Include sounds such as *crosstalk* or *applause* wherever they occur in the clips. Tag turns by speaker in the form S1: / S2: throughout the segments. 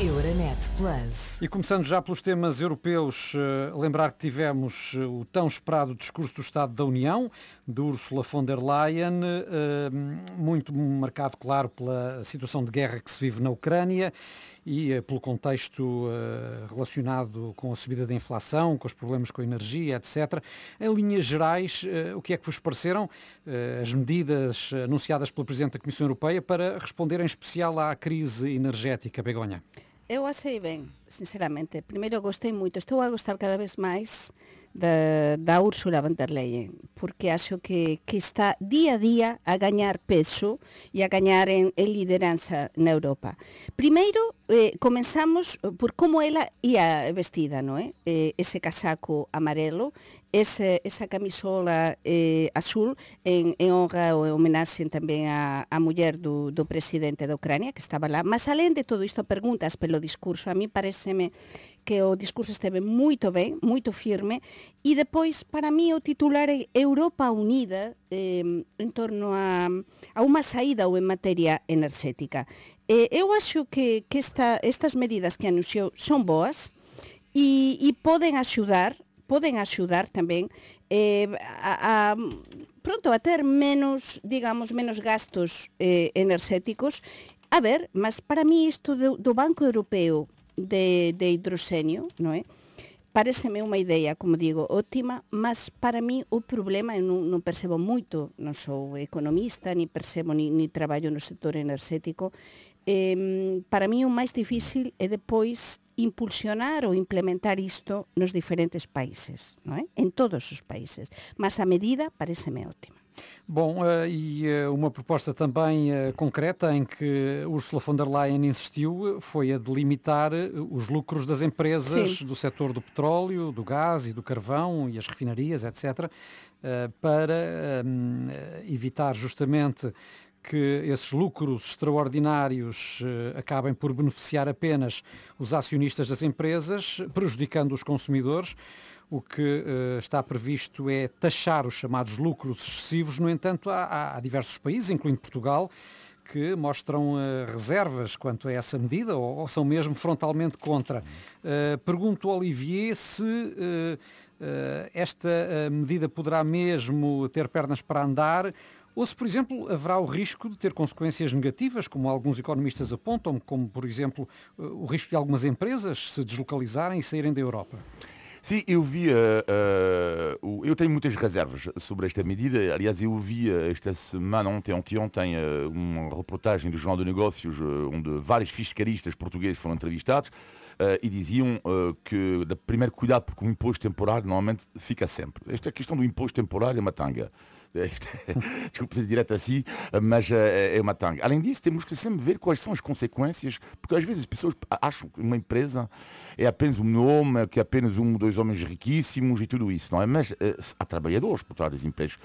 S1: Euronet Plus.
S2: E começando já pelos temas europeus, eh, lembrar que tivemos eh, o tão esperado discurso do Estado da União, de Ursula von der Leyen, eh, muito marcado, claro, pela situação de guerra que se vive na Ucrânia e pelo contexto relacionado com a subida da inflação, com os problemas com a energia, etc. Em linhas gerais, o que é que vos pareceram as medidas anunciadas pelo Presidente da Comissão Europeia para responder em especial à crise energética, Begonha?
S3: Eu achei ben, sinceramente. Primeiro gostei moito, estou a gostar cada vez máis da, da Úrsula von der Leyen, porque acho que, que está día a día a gañar peso e a gañar en, en lideranza na Europa. Primeiro, eh, comenzamos por como ela ia vestida, non é? Eh, ese casaco amarelo, ese, esa camisola eh, azul en, en honra ou en homenaxe tamén a, a muller do, do presidente da Ucrania que estaba lá. Mas alén de todo isto preguntas pelo discurso, a mí pareceme que o discurso esteve moito ben, moito firme, e depois, para mí, o titular é Europa Unida eh, en torno a, a unha saída ou en materia enerxética. Eh, eu acho que, que esta, estas medidas que anunciou son boas, e, e poden axudar poden axudar tamén eh, a, a pronto a ter menos, digamos, menos gastos eh. A ver, mas para mí isto do, do Banco Europeo de, de hidroxenio, non é? Pareceme unha idea, como digo, ótima, mas para mí o problema, eu non percebo moito, non sou economista, ni percebo, ni traballo no sector enerxético, eh, para mí o máis difícil é depois impulsionar ou implementar isto nos diferentes países, non é? en todos os países. Mas a medida parece-me ótima.
S2: Bom, uh, e uh, uma proposta também uh, concreta em que Ursula von der Leyen insistiu foi a de limitar os lucros das empresas Sim. do setor do petróleo, do gás e do carvão e as refinarias, etc., para evitar justamente que esses lucros extraordinários eh, acabem por beneficiar apenas os acionistas das empresas, prejudicando os consumidores. O que uh, está previsto é taxar os chamados lucros excessivos. No entanto, há, há diversos países, incluindo Portugal, que mostram uh, reservas quanto a essa medida ou, ou são mesmo frontalmente contra. Uh, pergunto, Olivier, se uh, esta medida poderá mesmo ter pernas para andar ou se, por exemplo, haverá o risco de ter consequências negativas, como alguns economistas apontam, como, por exemplo, o risco de algumas empresas se deslocalizarem e saírem da Europa?
S4: Sim, eu vi, uh, uh, eu tenho muitas reservas sobre esta medida. Aliás, eu vi esta semana, ontem, ontem, ontem, uma reportagem do Jornal de Negócios, onde vários fiscalistas portugueses foram entrevistados e diziam que, da primeiro cuidado, porque o imposto temporário normalmente fica sempre. Esta questão do imposto temporário é uma tanga. *laughs* desculpe ser direto assim, mas é, é uma tanga. Além disso, temos que sempre ver quais são as consequências, porque às vezes as pessoas acham que uma empresa é apenas um nome, que é apenas um dois homens riquíssimos e tudo isso, não é? Mas eh, há trabalhadores por trás das empresas.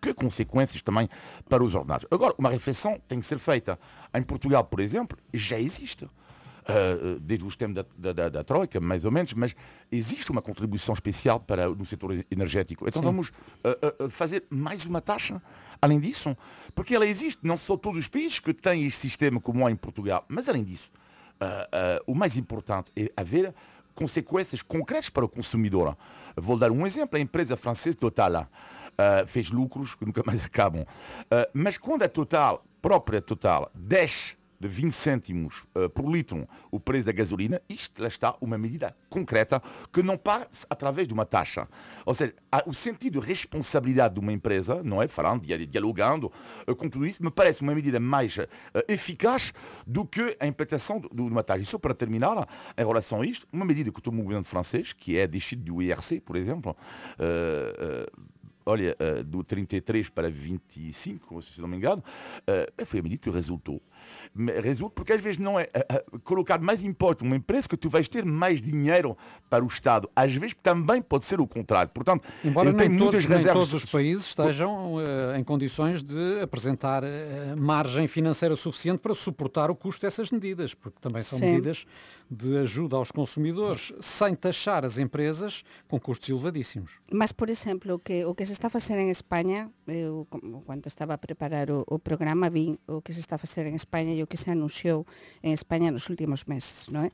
S4: Que consequências também para os ordenados? Agora, uma refeição tem que ser feita. Em Portugal, por exemplo, já existe. Uh, desde os tempos da, da, da, Troika, mais ou menos, mas existe uma contribuição especial para no setor energético. Então Sim. vamos uh, uh, fazer mais uma taxa além disso, porque ela existe, não são todos os países que têm este sistema como há em Portugal, mas além disso, o mais importante é haver consequências concretas para o consumidor. Vou dar um exemplo, a empresa francesa Total fez lucros que nunca mais *laughs* acabam, mas quando a Total, própria Total, desce de 20 cêntimos uh, por litro o preço da gasolina, isto lá está uma medida concreta que não passa através de uma taxa. Ou seja, o sentido de responsabilidade de uma empresa, não é? Falando, dialogando uh, com tudo isso, me parece uma medida mais uh, eficaz do que a implantação de, uma taxa. E só para terminar, em relação a isto, uma medida que tomou o governo francês, que é a descida do IRC, por exemplo, olha, do 33 para 25, se não me engano, foi a medida que resultou resulta, porque às vezes não é uh, colocar mais imposto numa empresa que tu vais ter mais dinheiro para o Estado. Às vezes também pode ser o contrário. Portanto,
S2: Embora nem todos, nem todos os países estejam uh, em condições de apresentar uh, margem financeira suficiente para suportar o custo dessas medidas, porque também são Sim. medidas de ajuda aos consumidores, sem taxar as empresas com custos elevadíssimos.
S3: Mas, por exemplo, o que, o que se está a facer en España, eu cando estaba a preparar o, o programa vin o que se está a facer en España e o que se anunciou en España nos últimos meses, non é?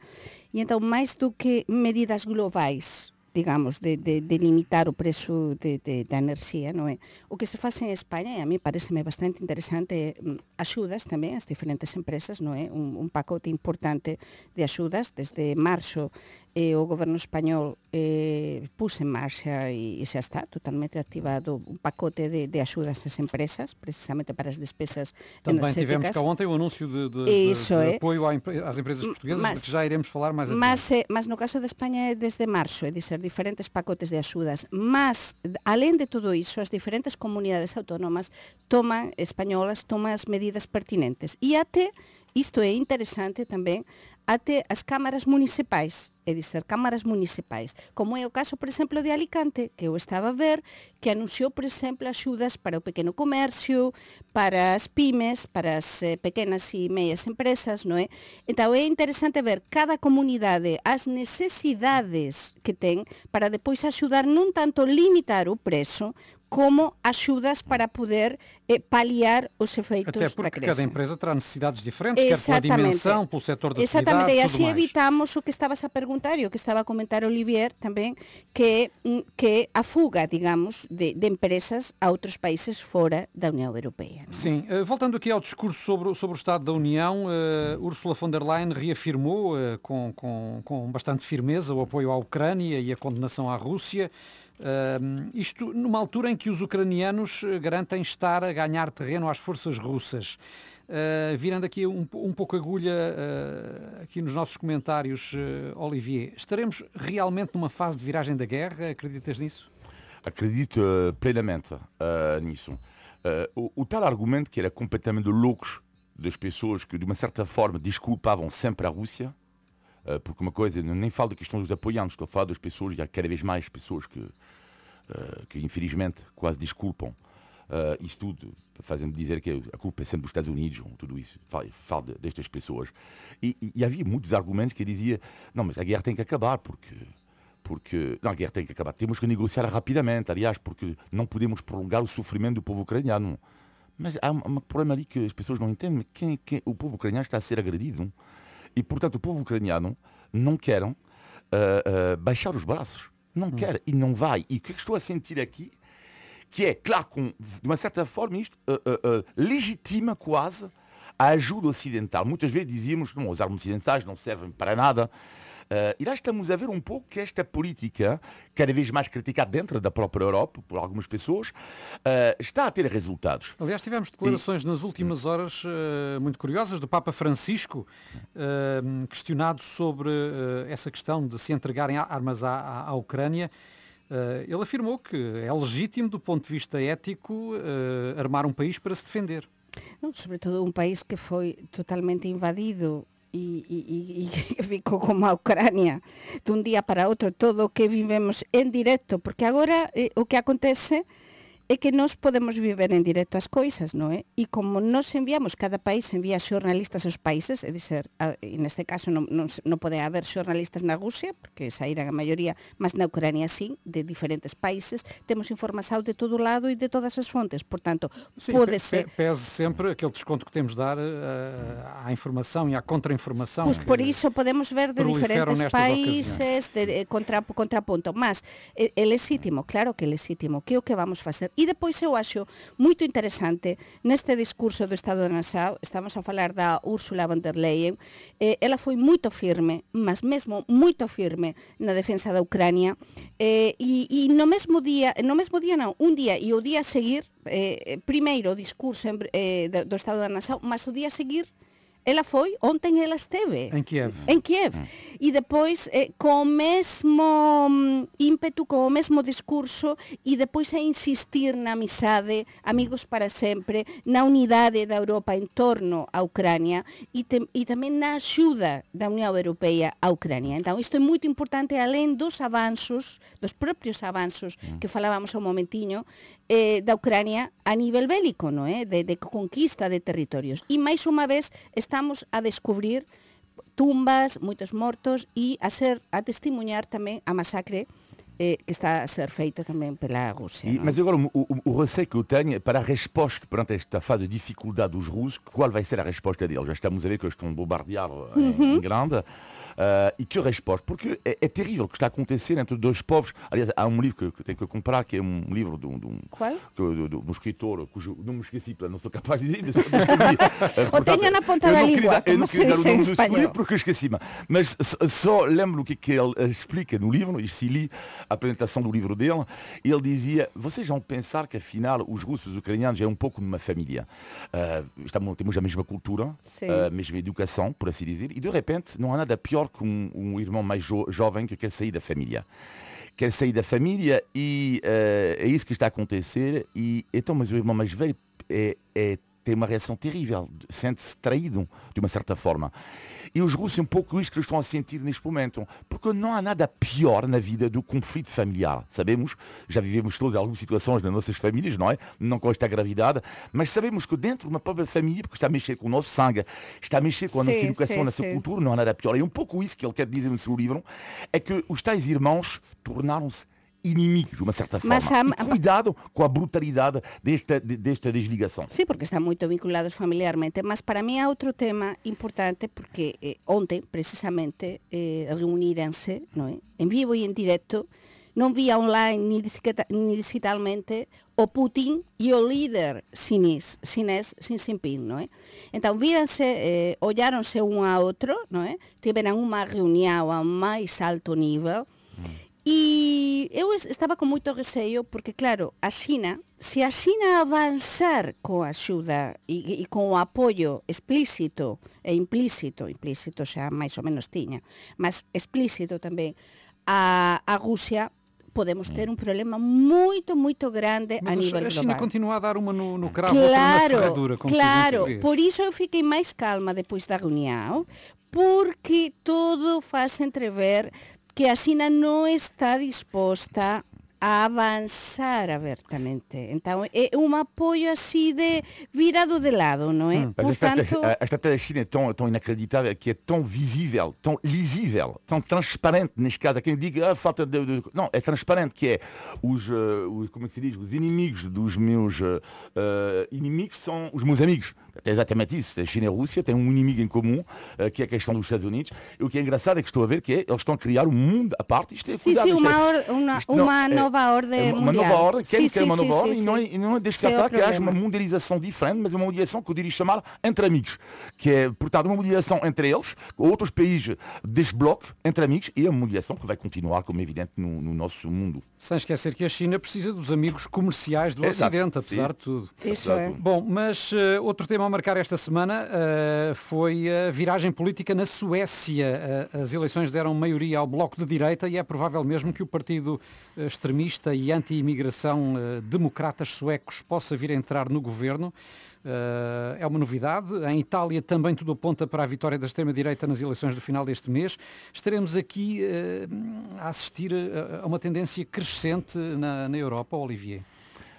S3: E entón, máis do que medidas globais, digamos, de, de, de limitar o preço de, de, da enerxía, non é? O que se faz en España, e a mí pareceme bastante interesante, mm, axudas tamén as diferentes empresas, non é? Un, un pacote importante de axudas desde marzo e o goberno español eh, puse en marcha e, e xa está totalmente activado un pacote de, de axudas ás empresas, precisamente para as despesas
S2: Também tivemos cá ontem o anúncio de, de, Isso de, de é. apoio às empresas portuguesas, mas, que já iremos falar mais adiante.
S3: Mas, eh, mas no caso de España é desde marzo, é dizer, diferentes pacotes de axudas. Mas, alén de todo iso, as diferentes comunidades autónomas toman, españolas, toman as medidas pertinentes. E até Isto é interesante tamén até as cámaras municipais, é dizer, cámaras municipais, como é o caso, por exemplo, de Alicante, que eu estaba a ver, que anunciou, por exemplo, axudas para o pequeno comercio, para as pymes, para as eh, pequenas e meias empresas, non é? Então é interesante ver cada comunidade as necesidades que ten para depois axudar non tanto limitar o prezo, como axudas para poder eh, paliar os efeitos
S2: Até porque da crise. cada empresa terá necessidades diferentes, quer pela dimensão, pelo setor da
S3: Exatamente,
S2: e
S3: assim evitamos o que estabas a perguntar e o que estaba a comentar Olivier tamén, que mm, que a fuga, digamos, de, de empresas a outros países fora da União Europeia. Não?
S2: Sim, uh, voltando aqui ao discurso sobre, sobre o Estado da União, uh, Ursula von der Leyen reafirmou uh, com, com, com bastante firmeza o apoio à Ucrânia e a condenação à Rússia. Uh, isto numa altura em que os ucranianos eh, garantem estar a ganhar terreno às forças russas. Uh, virando aqui um, um pouco agulha uh, aqui nos nossos comentários, uh, Olivier, estaremos realmente numa fase de viragem da guerra? Acreditas nisso?
S4: Acredito plenamente nisso. O, o, tal argumento que era completamente loucos das pessoas que, de uma certa forma, desculpavam sempre a Rússia, porque uma coisa, nem falo da questão dos apoiantes, estou a falar das pessoas, e há cada vez mais pessoas que, que infelizmente quase desculpam uh, tudo, fazendo dizer que a culpa é sempre dos Estados Unidos, tudo isso, falo, destas pessoas. E, e, havia muitos argumentos que dizia não, mas a guerra tem que acabar, porque, porque não, a guerra tem que acabar, temos que negociar rapidamente, aliás, porque não podemos prolongar o sofrimento do povo ucraniano. Mas há um, um problema ali que as pessoas não entendem, quem, quem, o povo ucraniano está a ser agredido. E, portanto, o povo ucraniano não quer uh, uh, baixar os braços. Não hum. quer e não vai. E o que estou a sentir aqui, que é, claro, com, de uma certa forma, isto uh, legitima quase a ajuda ocidental. Muitas vezes dizíamos que os armas ocidentais não servem para nada. Uh, e lá estamos a ver um pouco que esta política, cada vez mais criticada dentro da própria Europa, por algumas pessoas, uh, está a ter resultados.
S2: Aliás, tivemos declarações e... nas últimas horas uh, muito curiosas do Papa Francisco, questionado sobre essa questão de se entregarem armas à, à Ucrânia. ele afirmou que é legítimo, do ponto de vista ético, armar um país para se defender.
S3: Não, sobretudo um país que foi totalmente invadido e, e, e ficou como a Ucrania dun día para outro todo o que vivemos en directo porque agora eh, o que acontece é que nós podemos viver en directo as coisas, non é? E como nos enviamos, cada país envía xornalistas aos países, é dizer, a, e neste caso non, non, non pode haber xornalistas na Rusia, porque saíran a maioría, mas na Ucrania sí, de diferentes países, temos información de todo lado e de todas as fontes, portanto,
S2: Sim,
S3: pode ser...
S2: Pese sempre aquele desconto que temos de dar uh, à informação e à contra-informação.
S3: Pois por iso podemos ver de diferentes países, de, de, contra, contrapunto, mas é, é legítimo, claro que é legítimo, que é o que vamos facer? E depois eu acho moito interesante neste discurso do Estado de Nassau, estamos a falar da Úrsula von der Leyen, eh, ela foi moito firme, mas mesmo moito firme na defensa da Ucrania, eh, e, e no mesmo día, no mesmo día non, un día e o día a seguir, eh, primeiro o discurso eh, do, do Estado da Nassau, mas o día a seguir ela foi, ontem ela esteve.
S2: Em Kiev.
S3: Em Kiev. Hum. E depois, eh, com o mesmo um, ímpeto, com o mesmo discurso, e depois a insistir na amizade, amigos para sempre, na unidade da Europa em torno à Ucrânia e, te, e também na ajuda da União Europeia à Ucrânia. Então, isto é muito importante, além dos avanços, dos próprios avanços hum. que falávamos há um momentinho, eh, da Ucrania a nivel bélico, non é? De, de conquista de territorios. E máis unha vez estamos a descubrir tumbas, moitos mortos e a ser a testimuñar tamén a masacre eh, que está a ser feita também pela Rússia. E,
S4: mas agora o, o, o, receio que eu tenho é para a resposta perante esta fase de dificuldade dos russos, qual vai ser a resposta deles? Já estamos a ver que eles estão a bombardear uhum. em, grande. Uh, e que resposta? Porque é, é, terrível o que está a acontecer entre dois povos. Aliás, há um livro que, que tenho que comprar, que é um livro de um, de um,
S3: que,
S4: de, um escritor, cujo não me esqueci, não sou capaz de dizer, *laughs* mas *laughs*
S3: tenho na ponta da língua,
S4: eu não
S3: queria dar o nome do livro
S4: porque esqueci-me. Mas só lembro o que, que ele explica no livro, e se li apresentação do livro dele, ele dizia, vocês vão pensar que afinal os russos e os ucranianos é um pouco numa família. Uh, estamos, temos a mesma cultura, a mesma educação, por assim dizer, e de repente não há nada pior que um, um irmão mais jo jovem que quer sair da família. Quer sair da família e uh, é isso que está a acontecer. E então, mas o irmão mais velho é, é tem uma reação terrível, sente-se traído de uma certa forma. E os russos é um pouco isso que eles estão a sentir neste momento, porque não há nada pior na vida do conflito familiar. Sabemos, já vivemos todas algumas situações nas nossas famílias, não é? Não com esta gravidade, mas sabemos que dentro de uma própria família, porque está a mexer com o nosso sangue, está a mexer com a nossa sim, educação, sim, a nossa sim. cultura, não há nada pior. E um pouco isso que ele quer dizer no seu livro, é que os tais irmãos tornaram-se inimigos, de uma certa forma. Há... cuidado com a brutalidade desta, desta desligação.
S3: Sim, porque estão muito vinculados familiarmente. Mas para mim há outro tema importante, porque eh, ontem, precisamente, eh, reuniram-se é? em vivo e em direto, não via online nem digitalmente o Putin e o líder chinês, chinês Xi Jinping, não é? Então, viram-se, eh, olharam-se um a outro, não é? Tiveram uma reunião a mais alto nível, E eu estaba con moito receio porque, claro, a Xina, se a Xina avanzar coa axuda e, e con o apoio explícito e implícito, implícito xa máis ou menos tiña, mas explícito tamén, a, a Rusia, podemos ter un problema moito, moito grande
S2: Mas
S3: a nível global.
S2: Mas a China continua a dar uma no, no cravo,
S3: claro,
S2: outra na ferradura, como
S3: Claro, por iso eu fiquei máis calma depois da reunião, porque todo faz entrever que a Xina non está disposta a avanzar abertamente. Então, é um apoio assim de virado de lado, não é? Hum.
S4: Portanto... A estratégia da China é tão, tão inacreditável que é tão visível, tão lisível, tão transparente neste caso. Há quem diga, ah, falta de, de, Não, é transparente que é os, uh, os, como é que se diz, os inimigos dos meus uh, inimigos são os meus amigos. É exatamente isso. A China e a Rússia têm um inimigo em comum, que é a questão dos Estados Unidos. E o que é engraçado é que estou a ver que é, eles estão a criar um mundo à parte. Isto é,
S3: sim, cuidado, sim, uma, é, uma, isto, uma não, nova é, ordem
S4: uma, mundial. Uma nova ordem, querem é uma nova sim, ordem sim, e não é, e não é descartar que haja uma mundialização diferente, mas é uma mundialização que eu diria chamar entre amigos. Que é, portanto, uma mundialização entre eles, outros países deste bloco, entre amigos, e a mundialização que vai continuar, como é evidente, no, no nosso mundo.
S2: Sem esquecer que a China precisa dos amigos comerciais do Exato, Ocidente, apesar de tudo.
S3: Isso é.
S2: Bom, mas uh, outro tema a marcar esta semana uh, foi a viragem política na Suécia. Uh, as eleições deram maioria ao Bloco de Direita e é provável mesmo que o partido eh, extremista e anti-imigração uh, democratas suecos possa vir a entrar no governo. Uh, é uma novidade. Em Itália também tudo aponta para a vitória da extrema-direita nas eleições do final deste mês. Estaremos aqui uh, a assistir a, uma tendência crescente na, na Europa, Olivier.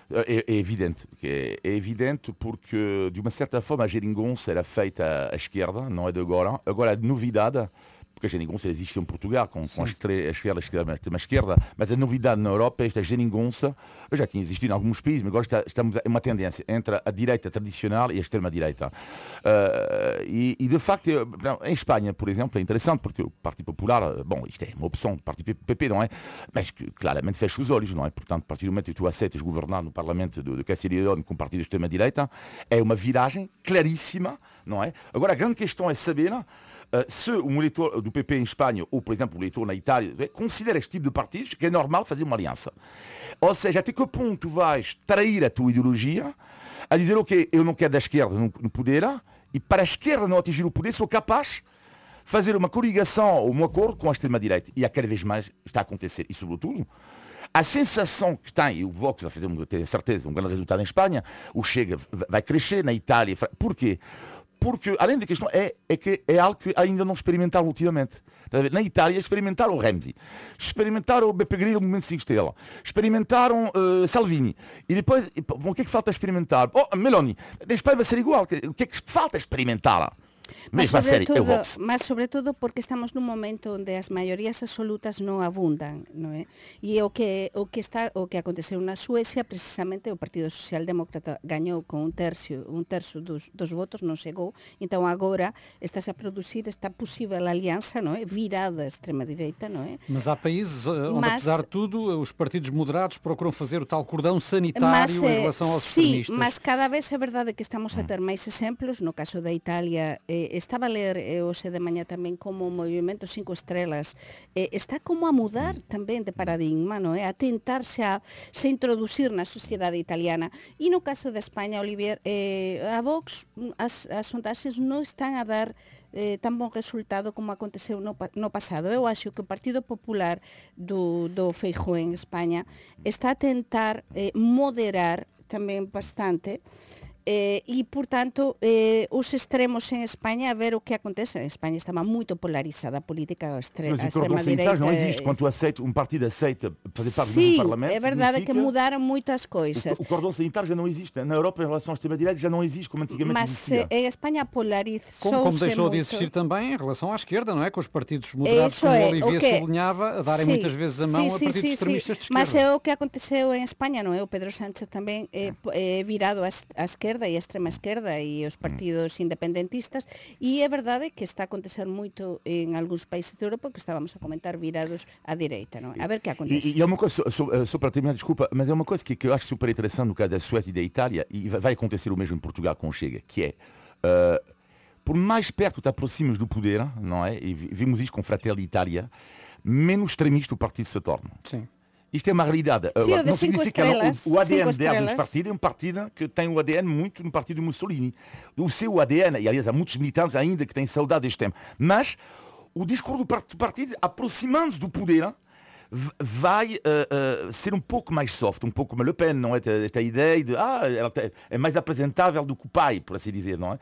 S4: É, é, evidente, é, é, evidente porque de uma certa forma a geringonça era feita à esquerda, não é de agora. Agora a novidade porque a geringonça existe em Portugal, com, com a, esquerda, a esquerda, a extrema esquerda, mas a novidade na Europa é esta geringonça, já tinha existido em alguns países, mas agora está, estamos em uma tendência entre a direita tradicional e a extrema-direita. Uh, e, e, de facto, em Espanha, por exemplo, é interessante, porque o Partido Popular, bom, isto é uma opção do Partido PP, não é? Mas que claramente fecha os olhos, não é? Portanto, a partir do momento que tu aceitas governar no Parlamento de, Castilla e León com o Partido de extrema-direita, é uma viragem claríssima, não é? Agora, a grande questão é saber Uh, se um eleitor do PP em Espanha, ou por exemplo um eleitor na Itália, considera este tipo de partidos, que é normal fazer uma aliança. Ou seja, até que ponto vais trair a tua ideologia a dizer, ok, eu não quero da esquerda no, no poder, e para a esquerda não atingir o poder, sou capaz fazer uma coligação ou um acordo com a extrema-direita. E a cada vez mais está a acontecer. E sobretudo, a sensação que tem, e o Vox vai fazer, ter certeza, um grande resultado em Espanha, o Chega vai crescer na Itália. Porquê? Porque, além da questão, é, é que é algo que ainda não experimentaram ultimamente. Na Itália experimentaram o Renzi, experimentaram o Beppe Grillo no momento 5 estrelas, experimentaram uh, Salvini. E depois, o que é que falta experimentar? Oh, Meloni, na Espanha vai ser igual. O que é que falta experimentar?
S3: Mas sobre, todo, mas sobre todo porque estamos nun momento onde as maiorías absolutas non abundan, non é? E o que o que está o que aconteceu na Suecia precisamente o Partido Socialdemócrata gañou con un tercio, un terzo dos, dos votos, non chegou. Então agora está a producir esta possível aliança, non é? Virada extrema direita, non é?
S2: Mas há países eh, onde mas, apesar de tudo os partidos moderados procuram fazer o tal cordão sanitário mas, em relação aos
S3: sim, extremistas. mas cada vez é verdade que estamos a ter máis exemplos, no caso da Italia eh, eh, estaba a ler eh, hoxe de mañá tamén como o movimento cinco estrelas eh, está como a mudar tamén de paradigma, non é? A tentarse a se introducir na sociedade italiana. E no caso de España, Olivier, eh, a Vox as, as sondaxes non están a dar eh, tan bon resultado como aconteceu no, no pasado. Eu acho que o Partido Popular do, do Feijó en España está a tentar eh, moderar tamén bastante Eh, e, portanto, eh, os extremos em Espanha, a ver o que acontece. A Espanha estava muito polarizada, a política extre Mas a extrema direita.
S4: não existe. Quando aceita, um partido aceita fazer parte
S3: Sim,
S4: do Parlamento.
S3: é verdade que mudaram muitas coisas.
S4: O, o cordão sanitário já não existe. Na Europa, em relação à extrema-direita, já não existe como antigamente
S3: Mas
S4: existia.
S3: em Espanha polarizou
S2: Como, como deixou muito... de existir também em relação à esquerda, não é? Com os partidos moderados, Isso como é, o Olivier que... sublinhava, a darem sim, muitas vezes a mão sim, a partidos sim, extremistas de esquerda.
S3: Mas é o que aconteceu em Espanha, não é? O Pedro Sánchez também é, é virado à esquerda e à extrema esquerda esquerda e os partidos independentistas e é verdade que está a acontecer moito en algúns países de Europa que estábamos a comentar virados à direita, non? A ver que acontece.
S4: E, e é uma coisa, só, só para terminar, desculpa, mas é uma coisa que, que eu acho super interessante no caso da Suécia e da Itália e vai acontecer o mesmo em Portugal com Chega, que é uh, por mais perto te aproximas do poder, não é? E vimos isto com Fratelli Itália, menos extremista o partido se torna.
S2: Sim.
S4: Isto é uma realidade.
S3: Sim, não significa
S4: que o, ADN dele partido é um partido que tem o ADN muito no partido Mussolini. O seu ADN, e aliás há muitos militantes ainda que têm saudade deste tempo. Mas o discurso do partido, aproximando-se do poder, vai uh, uh, ser um pouco mais soft, um pouco como Le Pen, não é? Esta ideia de, ah, ela é mais apresentável do que o pai, por assim dizer, não é?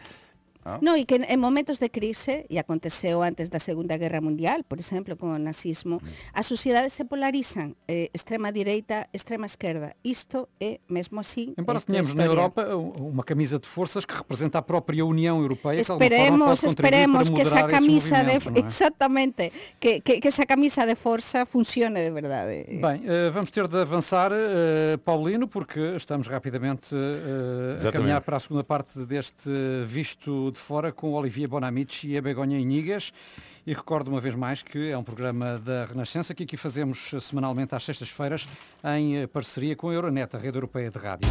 S3: Ah. No, e que en momentos de crise, e aconteceu antes da Segunda Guerra Mundial, por exemplo, con o nazismo, as sociedades se polarizan eh, extrema direita, extrema esquerda. Isto é mesmo assim.
S2: Embora tenhamos na Europa uma camisa de forças que representa a própria União Europeia,
S3: esperemos,
S2: que
S3: esperemos que essa camisa
S2: de
S3: é? exatamente que, que, que, essa camisa de força funcione de verdade.
S2: Bem, uh, vamos ter de avançar, uh, Paulino, porque estamos rapidamente uh, a caminhar para a segunda parte deste visto de fora com Olivier Bonamici e a Begonha Inigas. E recordo uma vez mais que é um programa da Renascença que aqui fazemos semanalmente às sextas-feiras em parceria com a Euronet, a rede europeia de rádio.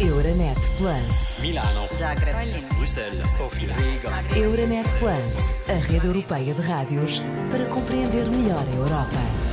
S1: Euronet Plus. Milano. Zagreb. Bruxelas. Sofia. Riga. Euronet Plus, a rede europeia de rádios para compreender melhor a Europa.